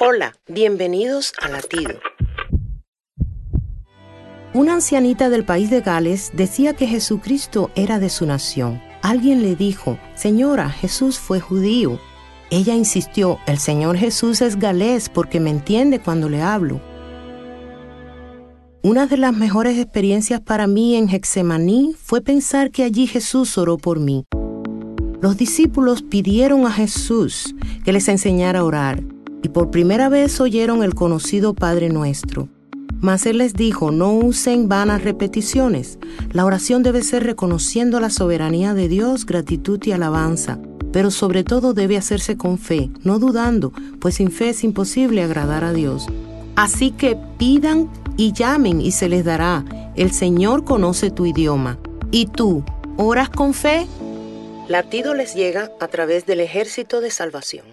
Hola, bienvenidos a Latido. Una ancianita del país de Gales decía que Jesucristo era de su nación. Alguien le dijo, Señora, Jesús fue judío. Ella insistió, el Señor Jesús es galés porque me entiende cuando le hablo. Una de las mejores experiencias para mí en Hexemaní fue pensar que allí Jesús oró por mí. Los discípulos pidieron a Jesús que les enseñara a orar y por primera vez oyeron el conocido Padre Nuestro. Mas Él les dijo, no usen vanas repeticiones. La oración debe ser reconociendo la soberanía de Dios, gratitud y alabanza, pero sobre todo debe hacerse con fe, no dudando, pues sin fe es imposible agradar a Dios. Así que pidan y llamen y se les dará. El Señor conoce tu idioma. ¿Y tú, oras con fe? Latido les llega a través del ejército de salvación.